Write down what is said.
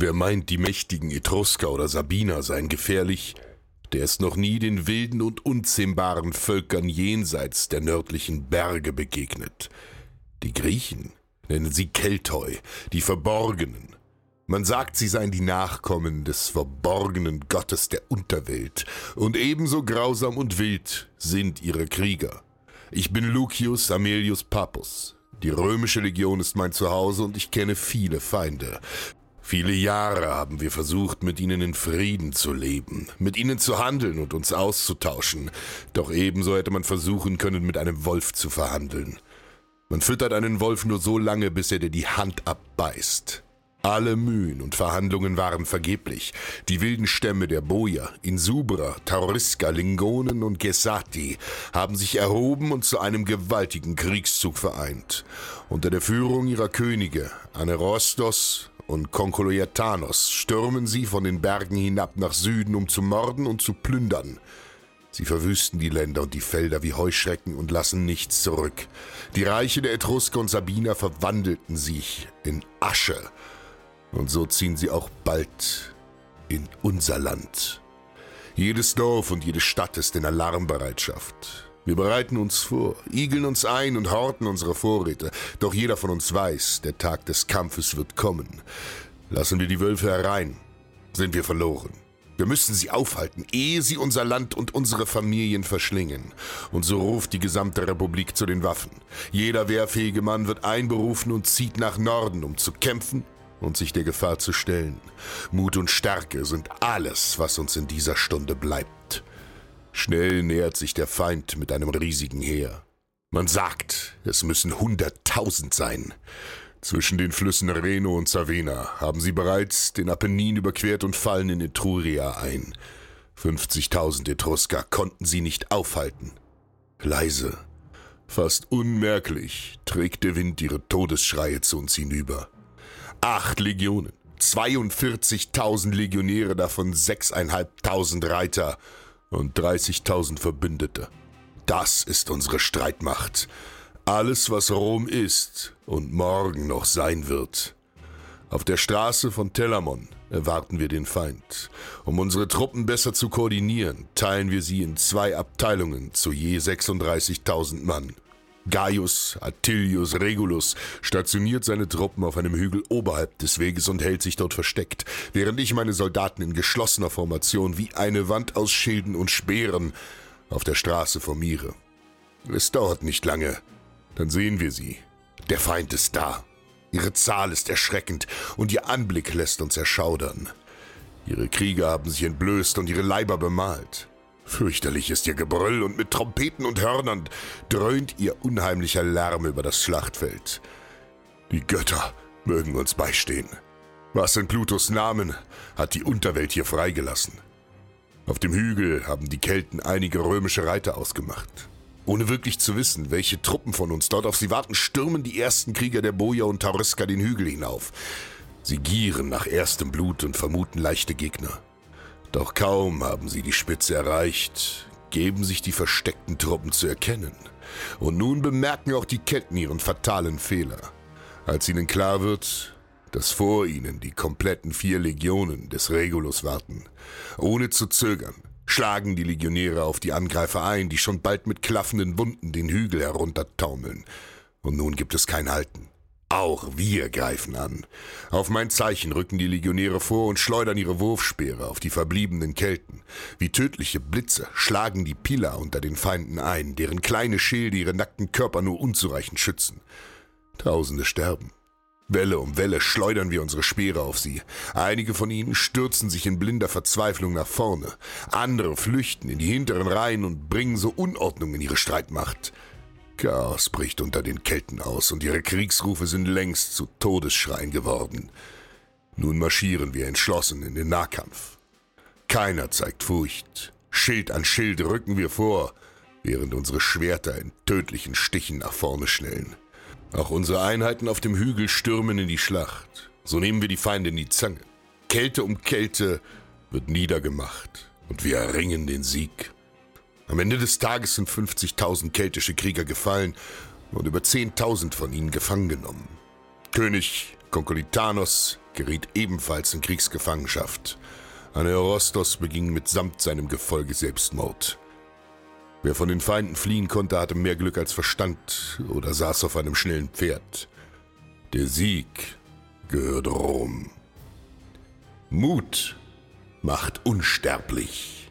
Wer meint, die mächtigen Etrusker oder Sabiner seien gefährlich, der ist noch nie den wilden und unzähmbaren Völkern jenseits der nördlichen Berge begegnet. Die Griechen nennen sie Keltoi, die Verborgenen. Man sagt, sie seien die Nachkommen des verborgenen Gottes der Unterwelt, und ebenso grausam und wild sind ihre Krieger. Ich bin Lucius Amelius Papus. Die römische Legion ist mein Zuhause und ich kenne viele Feinde. Viele Jahre haben wir versucht, mit ihnen in Frieden zu leben, mit ihnen zu handeln und uns auszutauschen, doch ebenso hätte man versuchen können, mit einem Wolf zu verhandeln. Man füttert einen Wolf nur so lange, bis er dir die Hand abbeißt. Alle Mühen und Verhandlungen waren vergeblich. Die wilden Stämme der Boja, Insubra, Tauriska, Lingonen und Gesati haben sich erhoben und zu einem gewaltigen Kriegszug vereint. Unter der Führung ihrer Könige, Anerostos und Konkoloiatanos, stürmen sie von den Bergen hinab nach Süden, um zu morden und zu plündern. Sie verwüsten die Länder und die Felder wie Heuschrecken und lassen nichts zurück. Die Reiche der Etrusker und Sabiner verwandelten sich in Asche. Und so ziehen sie auch bald in unser Land. Jedes Dorf und jede Stadt ist in Alarmbereitschaft. Wir bereiten uns vor, igeln uns ein und horten unsere Vorräte. Doch jeder von uns weiß, der Tag des Kampfes wird kommen. Lassen wir die Wölfe herein, sind wir verloren. Wir müssen sie aufhalten, ehe sie unser Land und unsere Familien verschlingen. Und so ruft die gesamte Republik zu den Waffen. Jeder wehrfähige Mann wird einberufen und zieht nach Norden, um zu kämpfen und sich der Gefahr zu stellen. Mut und Stärke sind alles, was uns in dieser Stunde bleibt. Schnell nähert sich der Feind mit einem riesigen Heer. Man sagt, es müssen hunderttausend sein. Zwischen den Flüssen Reno und Savena haben sie bereits den Apennin überquert und fallen in Etruria ein. 50.000 Etrusker konnten sie nicht aufhalten. Leise, fast unmerklich, trägt der Wind ihre Todesschreie zu uns hinüber. Acht Legionen, 42.000 Legionäre, davon 6.500 Reiter und 30.000 Verbündete. Das ist unsere Streitmacht. Alles, was Rom ist und morgen noch sein wird. Auf der Straße von Telamon erwarten wir den Feind. Um unsere Truppen besser zu koordinieren, teilen wir sie in zwei Abteilungen zu je 36.000 Mann. Gaius Attilius Regulus stationiert seine Truppen auf einem Hügel oberhalb des Weges und hält sich dort versteckt, während ich meine Soldaten in geschlossener Formation wie eine Wand aus Schilden und Speeren auf der Straße formiere. Es dauert nicht lange, dann sehen wir sie. Der Feind ist da. Ihre Zahl ist erschreckend und ihr Anblick lässt uns erschaudern. Ihre Krieger haben sich entblößt und ihre Leiber bemalt. Fürchterlich ist ihr Gebrüll und mit Trompeten und Hörnern dröhnt ihr unheimlicher Lärm über das Schlachtfeld. Die Götter mögen uns beistehen. Was in Plutos Namen hat die Unterwelt hier freigelassen? Auf dem Hügel haben die Kelten einige römische Reiter ausgemacht. Ohne wirklich zu wissen, welche Truppen von uns dort auf sie warten, stürmen die ersten Krieger der Boja und Tauriska den Hügel hinauf. Sie gieren nach erstem Blut und vermuten leichte Gegner. Doch kaum haben sie die Spitze erreicht, geben sich die versteckten Truppen zu erkennen. Und nun bemerken auch die Kelten ihren fatalen Fehler. Als ihnen klar wird, dass vor ihnen die kompletten vier Legionen des Regulus warten. Ohne zu zögern schlagen die Legionäre auf die Angreifer ein, die schon bald mit klaffenden Wunden den Hügel heruntertaumeln. Und nun gibt es kein Halten. Auch wir greifen an. Auf mein Zeichen rücken die Legionäre vor und schleudern ihre Wurfspeere auf die verbliebenen Kelten. Wie tödliche Blitze schlagen die Pila unter den Feinden ein, deren kleine Schilde ihre nackten Körper nur unzureichend schützen. Tausende sterben. Welle um Welle schleudern wir unsere Speere auf sie. Einige von ihnen stürzen sich in blinder Verzweiflung nach vorne. Andere flüchten in die hinteren Reihen und bringen so Unordnung in ihre Streitmacht. Chaos bricht unter den Kelten aus und ihre Kriegsrufe sind längst zu Todesschreien geworden. Nun marschieren wir entschlossen in den Nahkampf. Keiner zeigt Furcht. Schild an Schild rücken wir vor, während unsere Schwerter in tödlichen Stichen nach vorne schnellen. Auch unsere Einheiten auf dem Hügel stürmen in die Schlacht. So nehmen wir die Feinde in die Zange. Kälte um Kälte wird niedergemacht und wir erringen den Sieg. Am Ende des Tages sind 50.000 keltische Krieger gefallen und über 10.000 von ihnen gefangen genommen. König Konkolitanos geriet ebenfalls in Kriegsgefangenschaft. Aneorostos beging mitsamt seinem Gefolge Selbstmord. Wer von den Feinden fliehen konnte, hatte mehr Glück als Verstand oder saß auf einem schnellen Pferd. Der Sieg gehört Rom. Mut macht unsterblich.